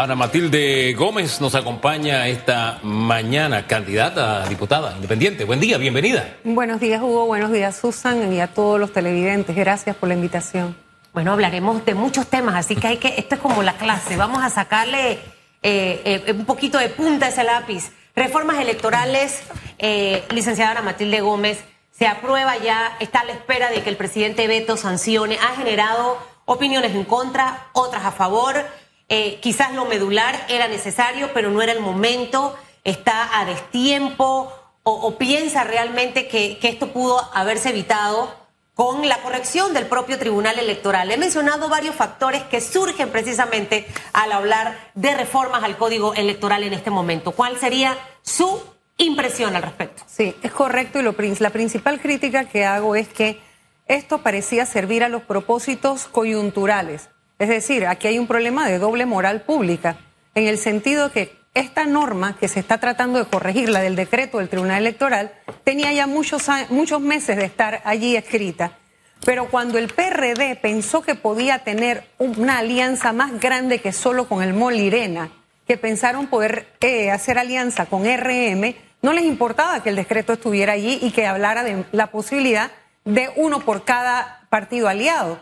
Ana Matilde Gómez nos acompaña esta mañana, candidata a diputada independiente. Buen día, bienvenida. Buenos días, Hugo. Buenos días, Susan, y a todos los televidentes. Gracias por la invitación. Bueno, hablaremos de muchos temas, así que hay que, esto es como la clase, vamos a sacarle eh, eh, un poquito de punta a ese lápiz. Reformas electorales, eh, licenciada Ana Matilde Gómez, se aprueba ya, está a la espera de que el presidente Beto sancione, ha generado opiniones en contra, otras a favor. Eh, quizás lo medular era necesario, pero no era el momento, está a destiempo o, piensa realmente que, esto pudo haberse evitado con la corrección del propio Tribunal Electoral. He mencionado varios factores que surgen precisamente al hablar de reformas al Código Electoral en este momento. ¿Cuál sería su impresión al respecto? Sí, es correcto y lo, la principal crítica que hago es que esto parecía servir a los propósitos coyunturales es decir, aquí hay un problema de doble moral pública, en el sentido que esta norma que se está tratando de corregir, la del decreto del Tribunal Electoral, tenía ya muchos, muchos meses de estar allí escrita. Pero cuando el PRD pensó que podía tener una alianza más grande que solo con el Molirena, que pensaron poder eh, hacer alianza con RM, no les importaba que el decreto estuviera allí y que hablara de la posibilidad de uno por cada partido aliado.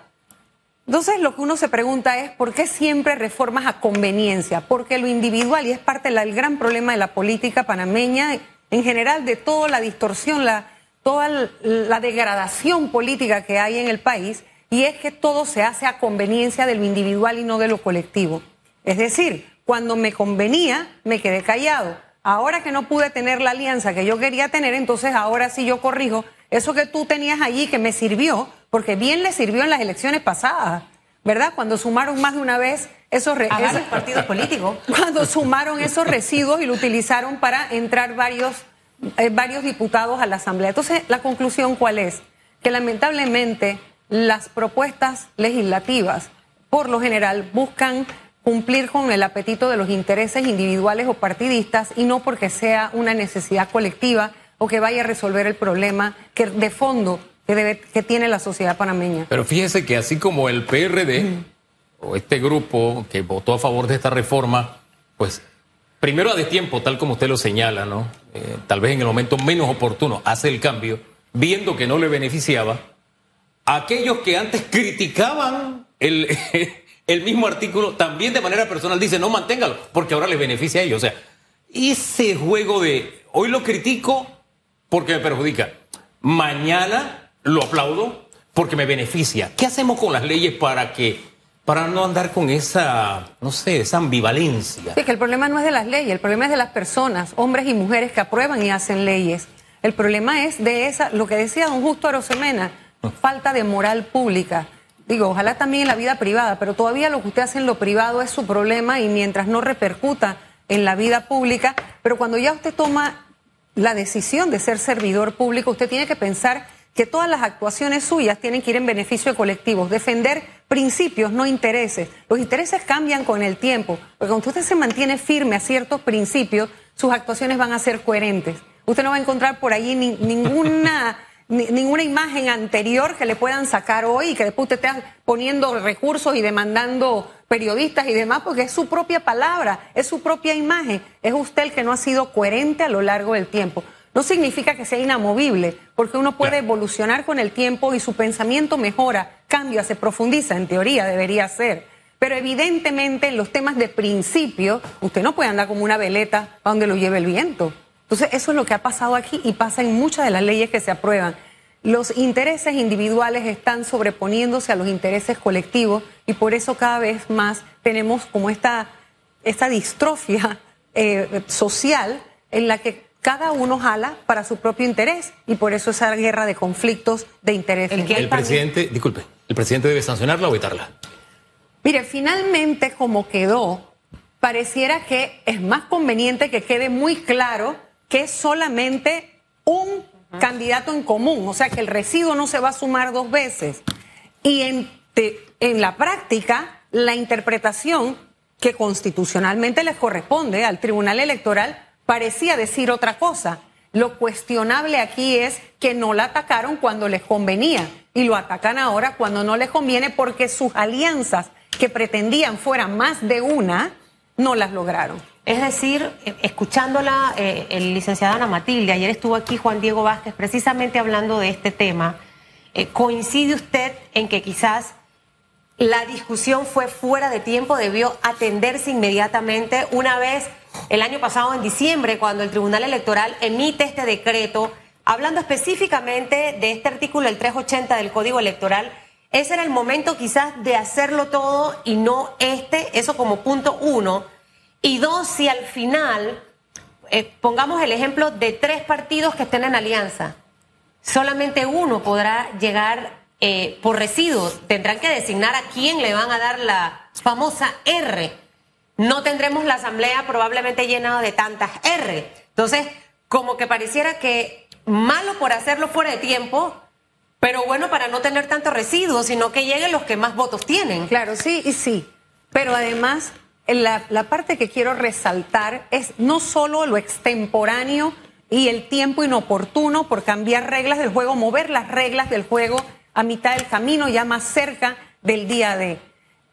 Entonces lo que uno se pregunta es por qué siempre reformas a conveniencia, porque lo individual, y es parte del gran problema de la política panameña, en general de toda la distorsión, la, toda la degradación política que hay en el país, y es que todo se hace a conveniencia de lo individual y no de lo colectivo. Es decir, cuando me convenía, me quedé callado. Ahora que no pude tener la alianza que yo quería tener, entonces ahora sí yo corrijo eso que tú tenías allí que me sirvió, porque bien le sirvió en las elecciones pasadas, ¿verdad? Cuando sumaron más de una vez esos, esos partidos políticos. Cuando sumaron esos residuos y lo utilizaron para entrar varios, eh, varios diputados a la Asamblea. Entonces, la conclusión cuál es? Que lamentablemente las propuestas legislativas, por lo general, buscan cumplir con el apetito de los intereses individuales o partidistas y no porque sea una necesidad colectiva o que vaya a resolver el problema que de fondo que, debe, que tiene la sociedad panameña. Pero fíjese que así como el PRD o este grupo que votó a favor de esta reforma, pues primero a destiempo, tal como usted lo señala, ¿no? Eh, tal vez en el momento menos oportuno hace el cambio, viendo que no le beneficiaba. Aquellos que antes criticaban el, el mismo artículo, también de manera personal dicen, no manténgalo, porque ahora les beneficia a ellos. O sea, ese juego de hoy lo critico, porque me perjudica. Mañana lo aplaudo porque me beneficia. ¿Qué hacemos con las leyes para que para no andar con esa, no sé, esa ambivalencia? Sí, que el problema no es de las leyes, el problema es de las personas, hombres y mujeres que aprueban y hacen leyes. El problema es de esa, lo que decía don Justo Arosemena, falta de moral pública. Digo, ojalá también en la vida privada, pero todavía lo que usted hace en lo privado es su problema y mientras no repercuta en la vida pública, pero cuando ya usted toma la decisión de ser servidor público, usted tiene que pensar que todas las actuaciones suyas tienen que ir en beneficio de colectivos, defender principios, no intereses. Los intereses cambian con el tiempo, porque cuando usted se mantiene firme a ciertos principios, sus actuaciones van a ser coherentes. Usted no va a encontrar por allí ninguna ninguna imagen anterior que le puedan sacar hoy y que después usted esté poniendo recursos y demandando periodistas y demás, porque es su propia palabra, es su propia imagen. Es usted el que no ha sido coherente a lo largo del tiempo. No significa que sea inamovible, porque uno puede evolucionar con el tiempo y su pensamiento mejora, cambia, se profundiza, en teoría debería ser. Pero evidentemente en los temas de principio, usted no puede andar como una veleta a donde lo lleve el viento. Entonces, eso es lo que ha pasado aquí y pasa en muchas de las leyes que se aprueban. Los intereses individuales están sobreponiéndose a los intereses colectivos y por eso cada vez más tenemos como esta, esta distrofia eh, social en la que cada uno jala para su propio interés y por eso esa guerra de conflictos de intereses. El, el presidente, disculpe, ¿el presidente debe sancionarla o evitarla? Mire, finalmente como quedó, pareciera que es más conveniente que quede muy claro que es solamente un candidato en común, o sea que el residuo no se va a sumar dos veces. Y en, en la práctica, la interpretación que constitucionalmente les corresponde al Tribunal Electoral parecía decir otra cosa. Lo cuestionable aquí es que no la atacaron cuando les convenía y lo atacan ahora cuando no les conviene porque sus alianzas que pretendían fueran más de una, no las lograron. Es decir, eh, escuchándola, eh, el licenciado Ana Matilde, ayer estuvo aquí Juan Diego Vázquez precisamente hablando de este tema. Eh, ¿Coincide usted en que quizás la discusión fue fuera de tiempo, debió atenderse inmediatamente una vez el año pasado en diciembre, cuando el Tribunal Electoral emite este decreto, hablando específicamente de este artículo, el 380 del Código Electoral? Ese era el momento quizás de hacerlo todo y no este, eso como punto uno. Y dos, si al final, eh, pongamos el ejemplo de tres partidos que estén en alianza, solamente uno podrá llegar eh, por residuos. Tendrán que designar a quién le van a dar la famosa R. No tendremos la asamblea probablemente llenada de tantas R. Entonces, como que pareciera que malo por hacerlo fuera de tiempo, pero bueno para no tener tantos residuos, sino que lleguen los que más votos tienen. Claro, sí y sí. Pero además, la, parte que quiero resaltar es no solo lo extemporáneo y el tiempo inoportuno por cambiar reglas del juego, mover las reglas del juego a mitad del camino, ya más cerca del día de.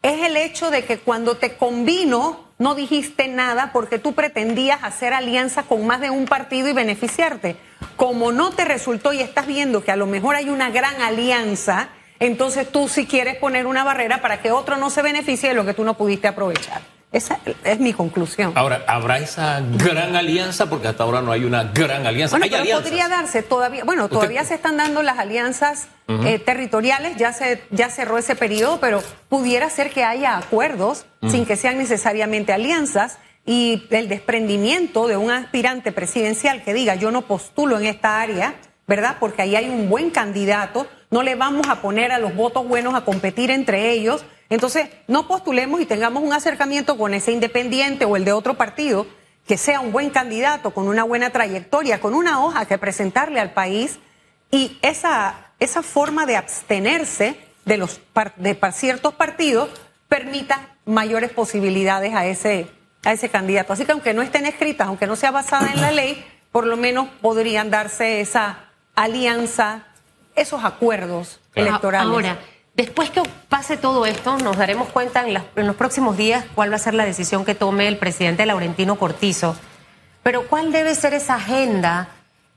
Es el hecho de que cuando te convino, no dijiste nada porque tú pretendías hacer alianza con más de un partido y beneficiarte. Como no te resultó y estás viendo que a lo mejor hay una gran alianza, entonces tú sí quieres poner una barrera para que otro no se beneficie de lo que tú no pudiste aprovechar. Esa es mi conclusión. Ahora, ¿habrá esa gran alianza? Porque hasta ahora no hay una gran alianza. Bueno, ¿Hay pero alianzas? podría darse todavía. Bueno, todavía se están dando las alianzas eh, territoriales, ya, se, ya cerró ese periodo, pero pudiera ser que haya acuerdos sin que sean necesariamente alianzas y el desprendimiento de un aspirante presidencial que diga yo no postulo en esta área, ¿verdad? Porque ahí hay un buen candidato, no le vamos a poner a los votos buenos a competir entre ellos. Entonces, no postulemos y tengamos un acercamiento con ese independiente o el de otro partido que sea un buen candidato, con una buena trayectoria, con una hoja que presentarle al país y esa, esa forma de abstenerse de, los, de ciertos partidos permita mayores posibilidades a ese, a ese candidato. Así que aunque no estén escritas, aunque no sea basada en la ley, por lo menos podrían darse esa alianza, esos acuerdos electorales. Ahora, después que pase todo esto, nos daremos cuenta en, los próximos días cuál va a ser la decisión que tome el presidente Laurentino Cortizo. Pero cuál debe ser esa agenda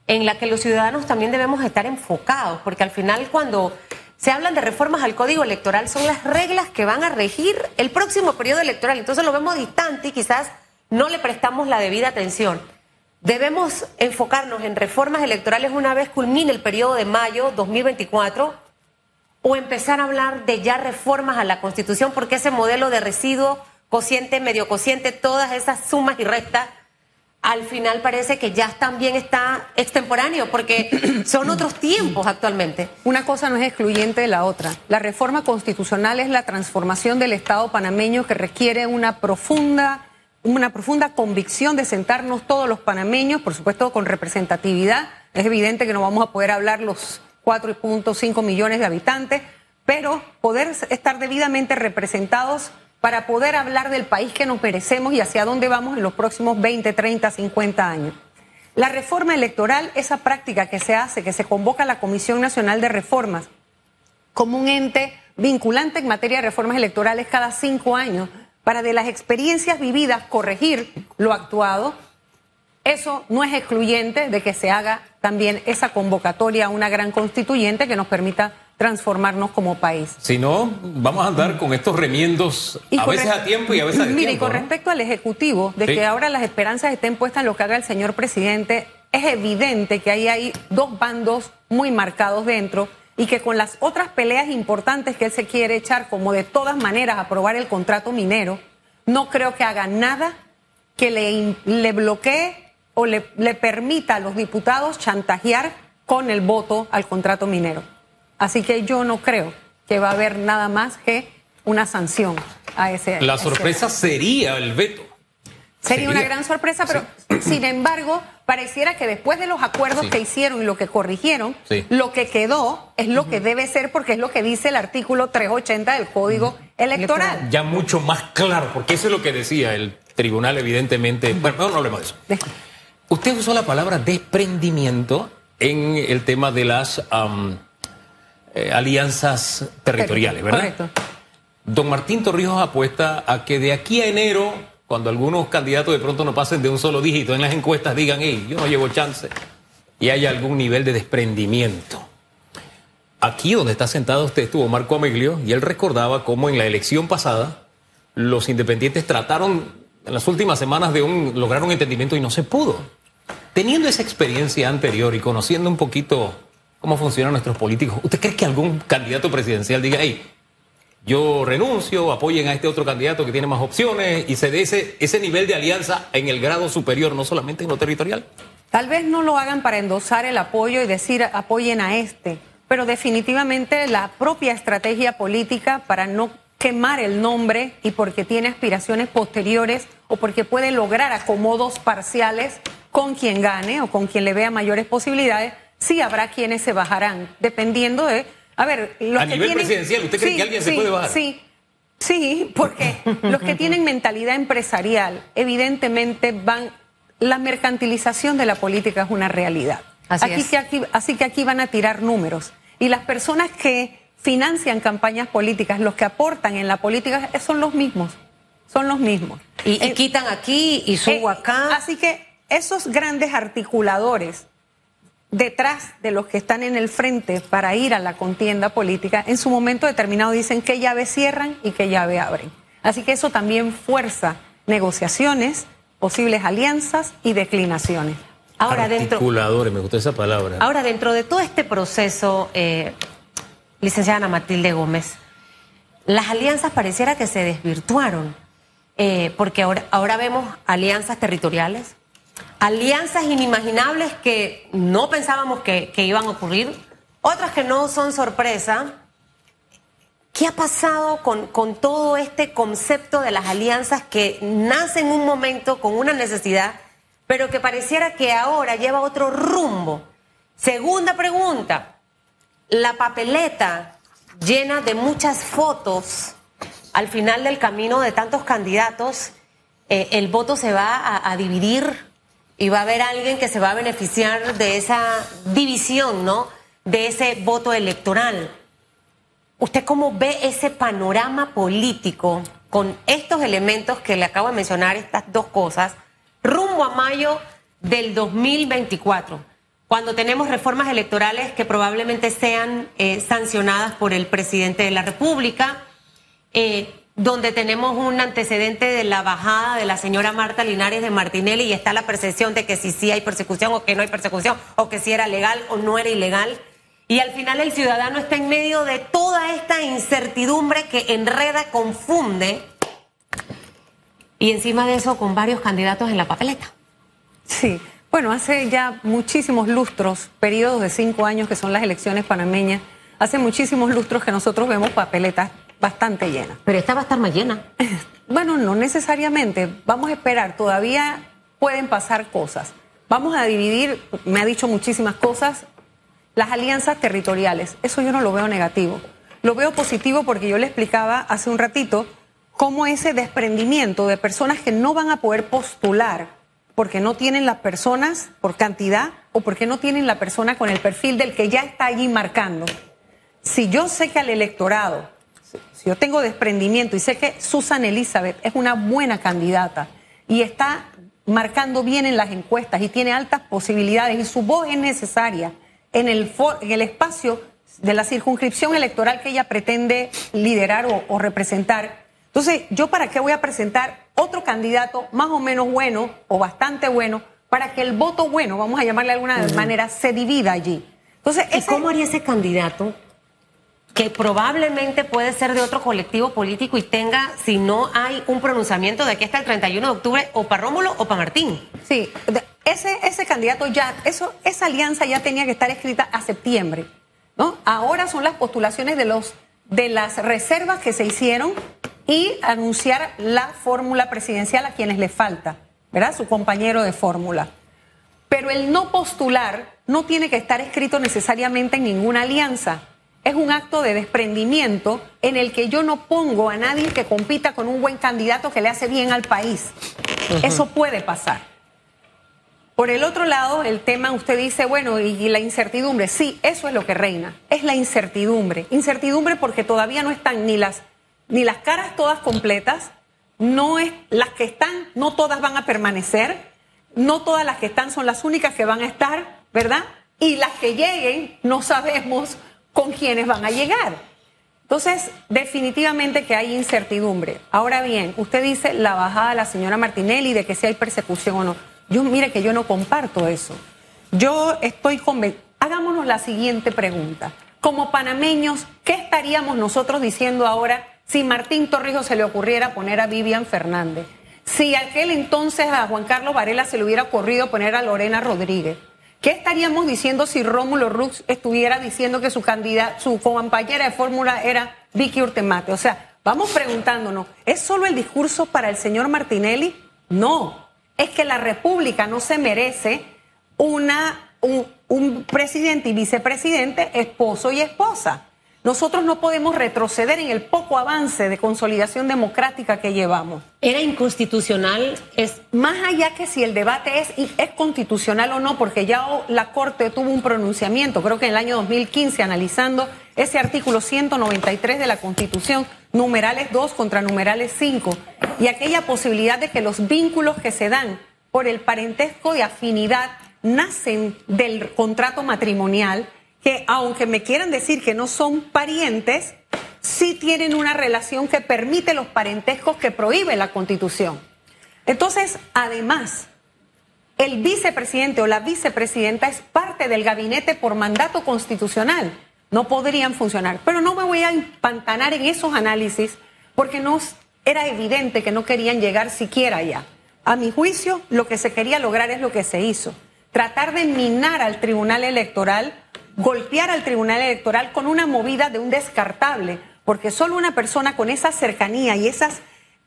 en la que los ciudadanos también debemos estar enfocados, porque al final cuando se hablan de reformas al código electoral son las reglas que van a regir el próximo periodo electoral. Entonces lo vemos distante y quizás no le prestamos la debida atención. Debemos enfocarnos en reformas electorales una vez culmine el periodo de mayo 2024 o empezar a hablar de ya reformas a la Constitución porque ese modelo de residuo, cociente, medio cociente, todas esas sumas y restas, al final parece que ya también está extemporáneo porque son otros tiempos actualmente. Una cosa no es excluyente de la otra. La reforma constitucional es la transformación del Estado panameño que requiere una profunda, una profunda convicción de sentarnos todos los panameños, por supuesto con representatividad. Es evidente que no vamos a poder hablar los 4.5 millones de habitantes, pero poder estar debidamente representados para poder hablar del país que nos merecemos y hacia dónde vamos en los próximos 20, 30, 50 años. La reforma electoral, esa práctica que se hace, que se convoca la Comisión Nacional de Reformas como un ente vinculante en materia de reformas electorales cada cinco años para de las experiencias vividas corregir lo actuado, eso no es excluyente de que se haga también esa convocatoria a una gran constituyente que nos permita transformarnos como país. Si no, vamos a andar con estos remiendos Y a veces a tiempo y a veces a Mire, y con ¿no? respecto al Ejecutivo, de Sí. que ahora las esperanzas estén puestas en lo que haga el señor presidente, es evidente que ahí hay dos bandos muy marcados dentro y que con las otras peleas importantes que él se quiere echar, como de todas maneras aprobar el contrato minero, no creo que haga nada que le, le bloquee o le, le permita a los diputados chantajear con el voto al contrato minero. Así que yo no creo que va a haber nada más que una sanción a ese. La ese- sorpresa sería el veto. Sería una gran sorpresa, pero sin embargo, pareciera que después de los acuerdos Sí. que hicieron y lo que corrigieron, Sí. lo que quedó es lo que debe ser porque es lo que dice el artículo 380 del Código Electoral. Ya mucho más claro, porque eso es lo que decía el tribunal, evidentemente. Bueno, no, no hablemos de eso. Usted usó la palabra desprendimiento en el tema de las eh, alianzas territoriales, ¿verdad? Correcto. Don Martín Torrijos apuesta a que de aquí a enero cuando algunos candidatos de pronto no pasen de un solo dígito en las encuestas, digan, hey, yo no llevo chance, y haya algún nivel de desprendimiento. Aquí donde está sentado usted estuvo Marco Ameglio y él recordaba cómo en la elección pasada los independientes trataron en las últimas semanas de un, lograr un entendimiento y no se pudo. Teniendo esa experiencia anterior y conociendo un poquito cómo funcionan nuestros políticos, ¿usted cree que algún candidato presidencial diga, hey, yo renuncio, apoyen a este otro candidato que tiene más opciones y se dé ese, ese nivel de alianza en el grado superior, no solamente en lo territorial? Tal vez no lo hagan para endosar el apoyo y decir apoyen a este, pero definitivamente la propia estrategia política para no quemar el nombre y porque tiene aspiraciones posteriores o porque puede lograr acomodos parciales con quien gane o con quien le vea mayores posibilidades, sí habrá quienes se bajarán, dependiendo de a ver, a nivel presidencial, ¿usted cree que alguien se puede bajar? Sí, sí, porque los que tienen mentalidad empresarial, evidentemente van. La mercantilización de la política es una realidad. Así, aquí, aquí, así que aquí van a tirar números. Y las personas que financian campañas políticas, los que aportan en la política, son los mismos. Son los mismos. Y, eh, quitan aquí y subo eh, acá. Así que esos grandes articuladores detrás de los que están en el frente para ir a la contienda política, en su momento determinado dicen qué llave cierran y qué llave abren. Así que eso también fuerza negociaciones, posibles alianzas y declinaciones. Ahora Articuladores, me gustó esa palabra. Ahora, dentro de todo este proceso, eh, licenciada Ana Matilde Gómez, las alianzas pareciera que se desvirtuaron, eh, porque ahora, ahora vemos alianzas territoriales, alianzas inimaginables que no pensábamos que, iban a ocurrir, otras que no son sorpresa. ¿Qué ha pasado con, con, todo este concepto de las alianzas que nace en un momento con una necesidad, pero que pareciera que ahora lleva otro rumbo? Segunda pregunta, la papeleta llena de muchas fotos al final del camino de tantos candidatos, eh, el voto se va a dividir y va a haber alguien que se va a beneficiar de esa división, ¿no? De ese voto electoral. ¿Usted cómo ve ese panorama político con estos elementos que le acabo de mencionar, estas dos cosas, rumbo a mayo del 2024, cuando tenemos reformas electorales que probablemente sean eh, sancionadas por el presidente de la República? Eh, donde tenemos un antecedente de la bajada de la señora Marta Linares de Martinelli y está la percepción de que si sí hay persecución o que no hay persecución, o que si era legal o no era ilegal. Y al final el ciudadano está en medio de toda esta incertidumbre que enreda, confunde, y encima de eso con varios candidatos en la papeleta. Sí, bueno, hace ya muchísimos lustros, periodos de cinco años que son las elecciones panameñas, hace muchísimos lustros que nosotros vemos papeletas bastante llena. Pero esta va a estar más llena. Bueno, no necesariamente. Vamos a esperar. Todavía pueden pasar cosas. Vamos a dividir, me ha dicho muchísimas cosas, las alianzas territoriales. Eso yo no lo veo negativo. Lo veo positivo porque yo le explicaba hace un ratito cómo ese desprendimiento de personas que no van a poder postular porque no tienen las personas por cantidad o porque no tienen la persona con el perfil del que ya está allí marcando. Si yo sé que al electorado si yo tengo desprendimiento y sé que Susan Elizabeth es una buena candidata y está marcando bien en las encuestas y tiene altas posibilidades y su voz es necesaria en el, en el espacio de la circunscripción electoral que ella pretende liderar o, representar. Entonces, ¿yo para qué voy a presentar otro candidato más o menos bueno o bastante bueno para que el voto bueno, vamos a llamarle de alguna manera, se divida allí? Entonces, ¿Y cómo haría ese candidato que probablemente puede ser de otro colectivo político y tenga, si no hay un pronunciamiento de aquí hasta el 31 de octubre, o para Rómulo o para Martín. Sí, ese, ese candidato ya, eso, esa alianza ya tenía que estar escrita a septiembre. ¿no? Ahora son las postulaciones de, los, de las reservas que se hicieron y anunciar la fórmula presidencial a quienes le falta, ¿verdad? Su compañero de fórmula. Pero el no postular no tiene que estar escrito necesariamente en ninguna alianza es un acto de desprendimiento en el que yo no pongo a nadie que compita con un buen candidato que le hace bien al país. Eso puede pasar. Por el otro lado, el tema, usted dice, bueno, y, la incertidumbre, sí, eso es lo que reina, es la incertidumbre. Incertidumbre porque todavía no están ni las, ni las caras todas completas, no es las que están, no todas van a permanecer, no todas las que están son las únicas que van a estar, ¿verdad? Y las que lleguen no sabemos con quiénes van a llegar. Entonces, definitivamente que hay incertidumbre. Ahora bien, usted dice la bajada de la señora Martinelli de que si hay persecución o no. Yo mire que yo no comparto eso. Yo estoy convencida. Hagámonos la siguiente pregunta. Como panameños, ¿qué estaríamos nosotros diciendo ahora si Martín Torrijos se le ocurriera poner a Vivian Fernández? Si aquel entonces a Juan Carlos Varela se le hubiera ocurrido poner a Lorena Rodríguez. ¿Qué estaríamos diciendo si Rómulo Rux estuviera diciendo que su candidata, su compañera de fórmula era Vicky Urtemate? O sea, vamos preguntándonos, ¿es solo el discurso para el señor Martinelli? No, es que la República no se merece una, un, un presidente y vicepresidente, esposo y esposa. Nosotros no podemos retroceder en el poco avance de consolidación democrática que llevamos. ¿Era inconstitucional? Es... Más allá que si el debate es, es constitucional o no, porque ya la Corte tuvo un pronunciamiento, creo que en el año 2015, analizando ese artículo 193 de la Constitución, numerales 2 contra numerales 5, y aquella posibilidad de que los vínculos que se dan por el parentesco de afinidad nacen del contrato matrimonial que aunque me quieran decir que no son parientes, sí tienen una relación que permite los parentescos que prohíbe la Constitución. Entonces, además, el vicepresidente o la vicepresidenta es parte del gabinete por mandato constitucional. No podrían funcionar. Pero no me voy a empantanar en esos análisis porque no era evidente que no querían llegar siquiera allá. A mi juicio, lo que se quería lograr es lo que se hizo. Tratar de minar al Tribunal Electoral golpear al Tribunal Electoral con una movida de un descartable, porque solo una persona con esa cercanía y esas,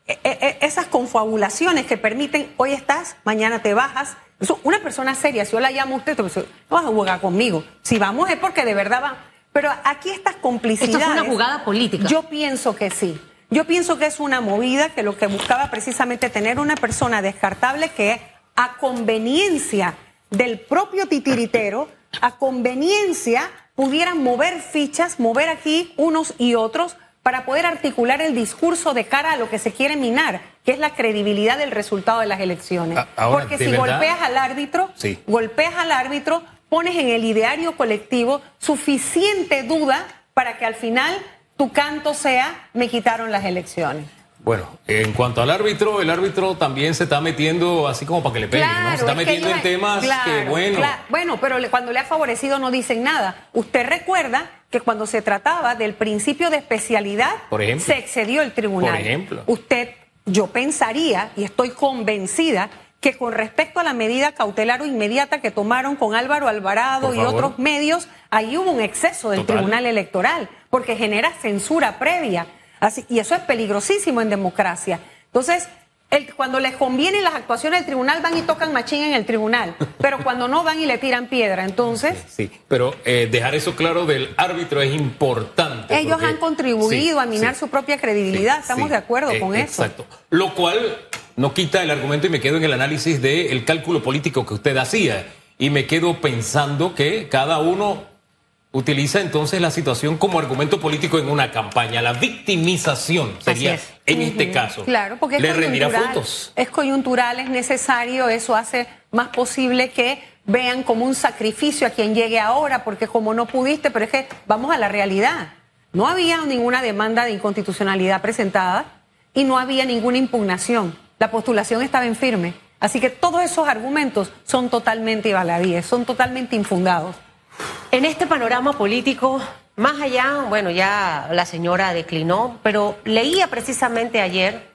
e, e, e, esas confabulaciones que permiten, hoy estás, mañana te bajas, una persona seria, si yo la llamo a usted, no vas a jugar conmigo. Si vamos es porque de verdad va. Pero aquí estas complicidades. ¿Esto es una jugada política? Yo pienso que sí. Yo pienso que es una movida que lo que buscaba precisamente tener una persona descartable que a conveniencia del propio titiritero a conveniencia pudieran mover fichas, mover aquí unos y otros para poder articular el discurso de cara a lo que se quiere minar, que es la credibilidad del resultado de las elecciones. Porque si golpeas al árbitro, golpeas al árbitro, pones en el ideario colectivo suficiente duda para que al final tu canto sea me quitaron las elecciones. Bueno, en cuanto al árbitro, el árbitro también se está metiendo así como para que le peguen, ¿no? Se está metiendo en temas que, bueno. Bueno, pero cuando le ha favorecido no dicen nada. Usted recuerda que cuando se trataba del principio de especialidad, se excedió el tribunal. Por ejemplo. Usted, yo pensaría, y estoy convencida, que con respecto a la medida cautelar o inmediata que tomaron con Álvaro Alvarado y otros medios, ahí hubo un exceso del Tribunal Electoral, porque genera censura previa y eso es peligrosísimo en democracia. Entonces, el, cuando les conviene las actuaciones del tribunal van y tocan machín en el tribunal, pero cuando no van y le tiran piedra, entonces... Sí, pero eh, dejar eso claro del árbitro es importante. Ellos han contribuido a minar su propia credibilidad, estamos de acuerdo eh, con eso. Exacto. Lo cual no quita el argumento y me quedo en el análisis del cálculo político que usted hacía. Y me quedo pensando que cada uno utiliza entonces la situación como argumento político en una campaña. La victimización sería en este caso. Claro, porque es le rendirá frutos. Es coyuntural, es necesario, eso hace más posible que vean como un sacrificio a quien llegue ahora, porque como no pudiste, pero es que vamos a la realidad. No había ninguna demanda de inconstitucionalidad presentada y no había ninguna impugnación. La postulación estaba en firme. Así que todos esos argumentos son totalmente baladíes, son totalmente infundados. En este panorama político, más allá, bueno, ya la señora declinó, pero leía precisamente ayer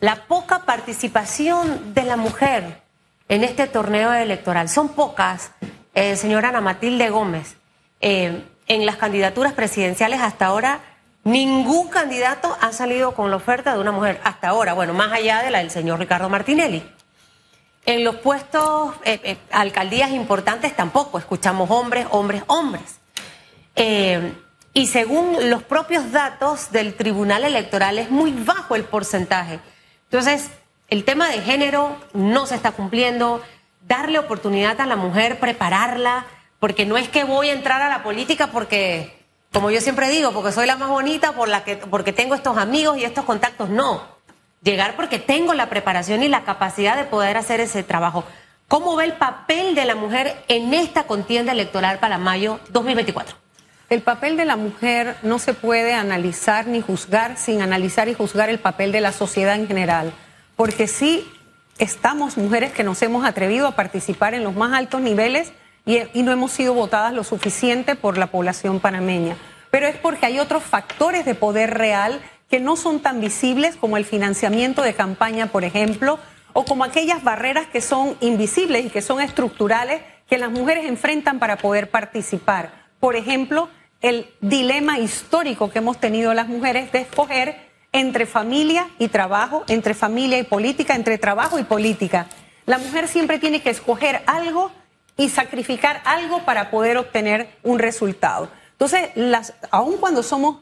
la poca participación de la mujer en este torneo electoral. Son pocas, eh, señora Ana Matilde Gómez. Eh, en las candidaturas presidenciales hasta ahora, ningún candidato ha salido con la oferta de una mujer. Hasta ahora, bueno, más allá de la del señor Ricardo Martinelli. En los puestos, eh, eh, alcaldías importantes tampoco, escuchamos hombres, hombres, hombres. Eh, y según los propios datos del Tribunal Electoral es muy bajo el porcentaje. Entonces, el tema de género no se está cumpliendo, darle oportunidad a la mujer, prepararla, porque no es que voy a entrar a la política porque, como yo siempre digo, porque soy la más bonita, por la que, porque tengo estos amigos y estos contactos, no llegar porque tengo la preparación y la capacidad de poder hacer ese trabajo. ¿Cómo ve el papel de la mujer en esta contienda electoral para mayo 2024? El papel de la mujer no se puede analizar ni juzgar sin analizar y juzgar el papel de la sociedad en general, porque sí estamos mujeres que nos hemos atrevido a participar en los más altos niveles y, y no hemos sido votadas lo suficiente por la población panameña, pero es porque hay otros factores de poder real que no son tan visibles como el financiamiento de campaña, por ejemplo, o como aquellas barreras que son invisibles y que son estructurales que las mujeres enfrentan para poder participar. Por ejemplo, el dilema histórico que hemos tenido las mujeres de escoger entre familia y trabajo, entre familia y política, entre trabajo y política. La mujer siempre tiene que escoger algo y sacrificar algo para poder obtener un resultado. Entonces, las, aun cuando somos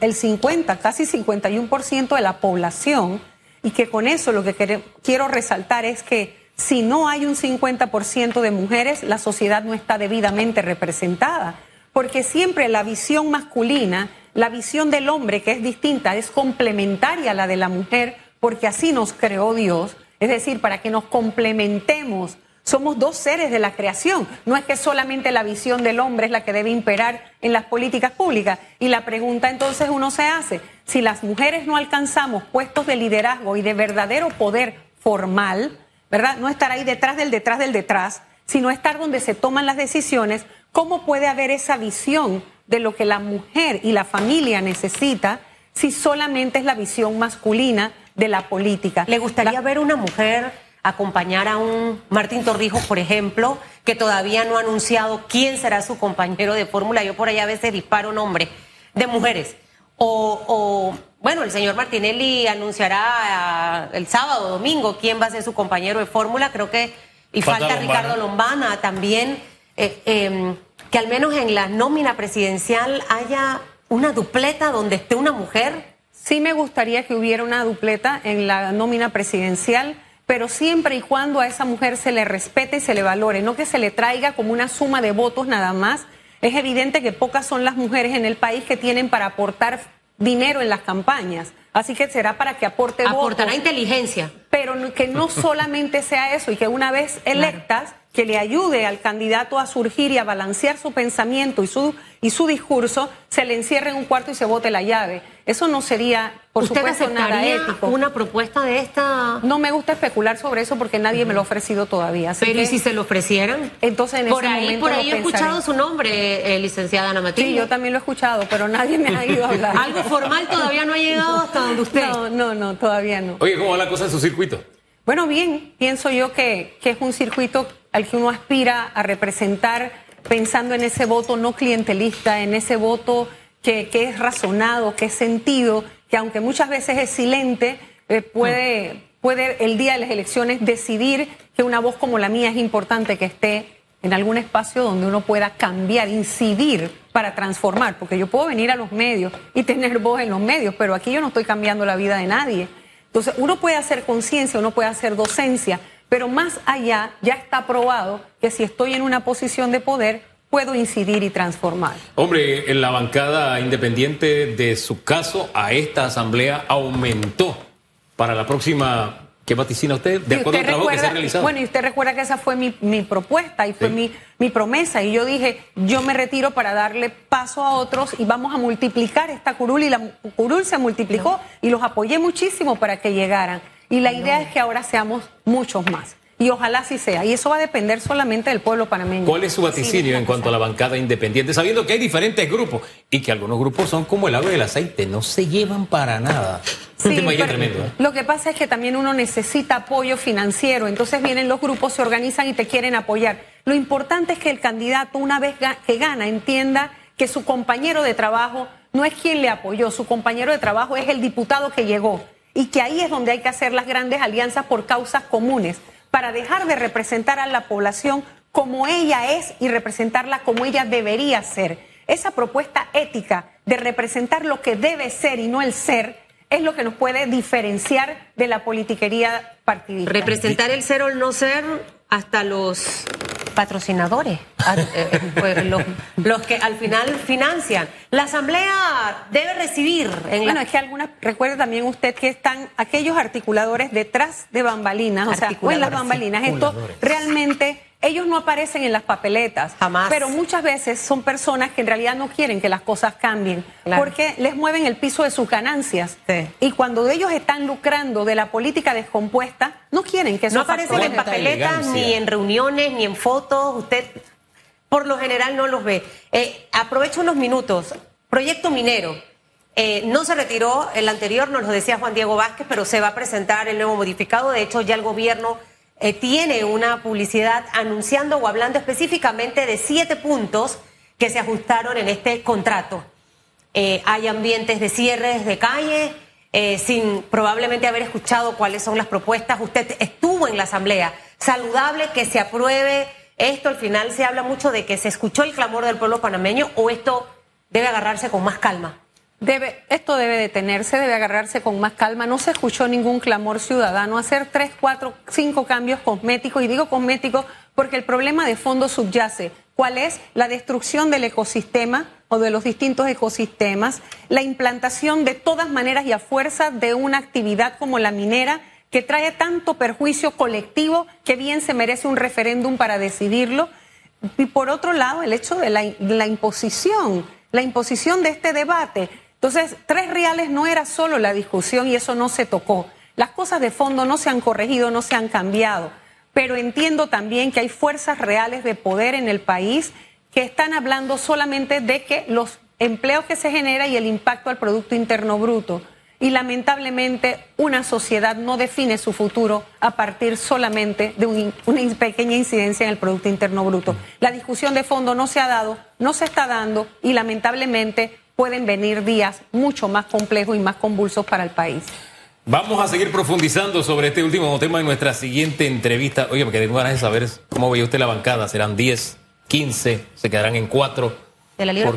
el 50, casi 51% de la población, y que con eso lo que quiero resaltar es que si no hay un 50% de mujeres, la sociedad no está debidamente representada, porque siempre la visión masculina, la visión del hombre que es distinta, es complementaria a la de la mujer, porque así nos creó Dios, es decir, para que nos complementemos somos dos seres de la creación. No es que solamente la visión del hombre es la que debe imperar en las políticas públicas. Y la pregunta entonces uno se hace, si las mujeres no alcanzamos puestos de liderazgo y de verdadero poder formal, ¿verdad? No estar ahí detrás del detrás del detrás, sino estar donde se toman las decisiones, ¿cómo puede haber esa visión de lo que la mujer y la familia necesita si solamente es la visión masculina de la política? ¿Le gustaría ver una mujer acompañar a un Martín Torrijos, por ejemplo, que todavía no ha anunciado quién será su compañero de fórmula. Yo por allá a veces disparo nombre de mujeres. O, bueno, el señor Martinelli anunciará el sábado domingo quién va a ser su compañero de fórmula. Creo que. Y falta, Ricardo Lombana también. Eh, em, que al menos en la nómina presidencial haya una dupleta donde esté una mujer. Sí me gustaría que hubiera una dupleta en la nómina presidencial pero siempre y cuando a esa mujer se le respete y se le valore, no que se le traiga como una suma de votos nada más. Es evidente que pocas son las mujeres en el país que tienen para aportar dinero en las campañas. Así que será para que aporte Aportará inteligencia. Pero que no solamente sea eso y que una vez electas que le ayude al candidato a surgir y a balancear su pensamiento y su, y su discurso, se le encierre en un cuarto y se bote la llave. Eso no sería, por supuesto, nada ético. una propuesta de esta? No me gusta especular sobre eso porque nadie me lo ha ofrecido todavía. Pero ¿y si se lo ofrecieran? Entonces, en por ese ahí, momento Por ahí he escuchado su nombre, eh, licenciada Ana Matilde. Sí, yo también lo he escuchado, pero nadie me ha ido a hablar. ¿Algo formal todavía no ha llegado hasta donde usted? No, no, no, todavía no. Oye, ¿cómo va la cosa en su circuito? Bueno, bien, pienso yo que, que es un circuito al que uno aspira a representar pensando en ese voto no clientelista, en ese voto que, que es razonado, que es sentido, que aunque muchas veces es silente, eh, puede, puede el día de las elecciones decidir que una voz como la mía es importante que esté en algún espacio donde uno pueda cambiar, incidir para transformar, porque yo puedo venir a los medios y tener voz en los medios, pero aquí yo no estoy cambiando la vida de nadie. Entonces, uno puede hacer conciencia, uno puede hacer docencia, pero más allá ya está probado que si estoy en una posición de poder, puedo incidir y transformar. Hombre, en la bancada independiente de su caso a esta asamblea aumentó para la próxima ¿Qué vaticina usted? De acuerdo al trabajo que se ha realizado. Bueno, y usted recuerda que esa fue mi, propuesta y fue mi, mi, promesa. Y yo dije, yo me retiro para darle paso a otros y vamos a multiplicar esta curul. Y la curul se multiplicó y los apoyé muchísimo para que llegaran. Y la idea es que ahora seamos muchos más. Y ojalá así sea. Y eso va a depender solamente del pueblo panameño. ¿Cuál es su vaticinio en cuanto a la bancada independiente? Sabiendo que hay diferentes grupos y que algunos grupos son como el agua y el aceite, no se llevan para nada. Sí, tremendo, ¿eh? Lo que pasa es que también uno necesita apoyo financiero. Entonces vienen los grupos, se organizan y te quieren apoyar. Lo importante es que el candidato, una vez que gana, entienda que su compañero de trabajo no es quien le apoyó, su compañero de trabajo es el diputado que llegó. Y que ahí es donde hay que hacer las grandes alianzas por causas comunes para dejar de representar a la población como ella es y representarla como ella debería ser. Esa propuesta ética de representar lo que debe ser y no el ser es lo que nos puede diferenciar de la politiquería partidista. Representar el ser o el no ser hasta los patrocinadores, a- eh, pues, los, los que al final financian. La Asamblea debe recibir en Bueno, la... es que algunas, recuerde también usted que están aquellos articuladores detrás de bambalinas, o sea, o en las bambalinas. Esto realmente, ellos no aparecen en las papeletas. Jamás. Pero muchas veces son personas que en realidad no quieren que las cosas cambien, Claro. porque les mueven el piso de sus ganancias. Sí. Y cuando ellos están lucrando de la política descompuesta, no quieren que eso No aparecen en papeletas, ni en reuniones, ni en fotos. Usted, por lo general, no los ve. Eh, aprovecho unos minutos. Proyecto minero. Eh, no se retiró el anterior, nos lo decía Juan Diego Vázquez, pero se va a presentar el nuevo modificado. De hecho, ya el gobierno eh, tiene una publicidad anunciando o hablando específicamente de siete puntos que se ajustaron en este contrato. Eh, hay ambientes de cierres de calle, eh, sin probablemente haber escuchado cuáles son las propuestas. Usted estuvo en la asamblea. Saludable que se apruebe esto. Al final se habla mucho de que se escuchó el clamor del pueblo panameño o esto debe agarrarse con más calma. Debe, esto debe detenerse, debe agarrarse con más calma. No se escuchó ningún clamor ciudadano. Hacer tres, cuatro, cinco cambios cosméticos, y digo cosméticos porque el problema de fondo subyace. ¿Cuál es? La destrucción del ecosistema o de los distintos ecosistemas, la implantación de todas maneras y a fuerza de una actividad como la minera que trae tanto perjuicio colectivo que bien se merece un referéndum para decidirlo. Y por otro lado, el hecho de la, la imposición, la imposición de este debate. Entonces, tres reales no era solo la discusión y eso no se tocó. Las cosas de fondo no se han corregido, no se han cambiado. Pero entiendo también que hay fuerzas reales de poder en el país que están hablando solamente de que los empleos que se genera y el impacto al Producto Interno Bruto. Y lamentablemente una sociedad no define su futuro a partir solamente de un- una pequeña incidencia en el Producto Interno Bruto. La discusión de fondo no se ha dado, no se está dando y lamentablemente pueden venir días mucho más complejos y más convulsos para el país. Vamos a seguir profundizando sobre este último tema en nuestra siguiente entrevista. Oye, me quedé con ganas de saber cómo veía usted la bancada. ¿Serán 10, 15? ¿Se quedarán en 4? De la libre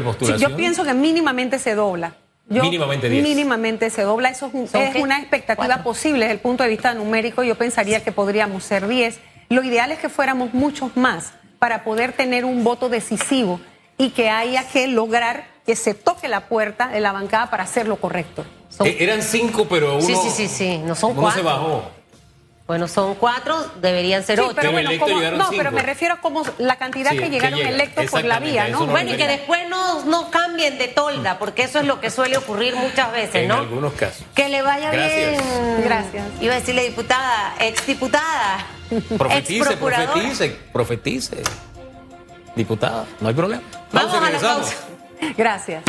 postulación. Yo pienso que mínimamente se dobla. Yo- Mínimamente 10. Mínimamente se dobla. Eso es, un- ¿Son es qué? una expectativa Cuatro. posible desde el punto de vista numérico. Yo pensaría que podríamos ser 10. Lo ideal es que fuéramos muchos más para poder tener un voto decisivo y que haya que lograr que se toque la puerta de la bancada para hacer lo correcto. Son- Eh, eran 5, pero uno, Sí, sí, sí, sí, no son uno cuatro. se bajó. Bueno, son cuatro, deberían ser Sí, ocho. pero bueno, como- no, cinco. pero me refiero a como la cantidad Sí, que que llegaron llega. electos por la vía, ¿no? Bueno, y que después no, no cambien de tolda, porque eso es lo que suele ocurrir muchas veces, En ¿no? algunos casos. Que le vaya Gracias. bien. Gracias. Iba a decirle diputada, exdiputada. Profetice, profetice, profetice. Diputada, no hay problema. Vamos a la pausa. Gracias.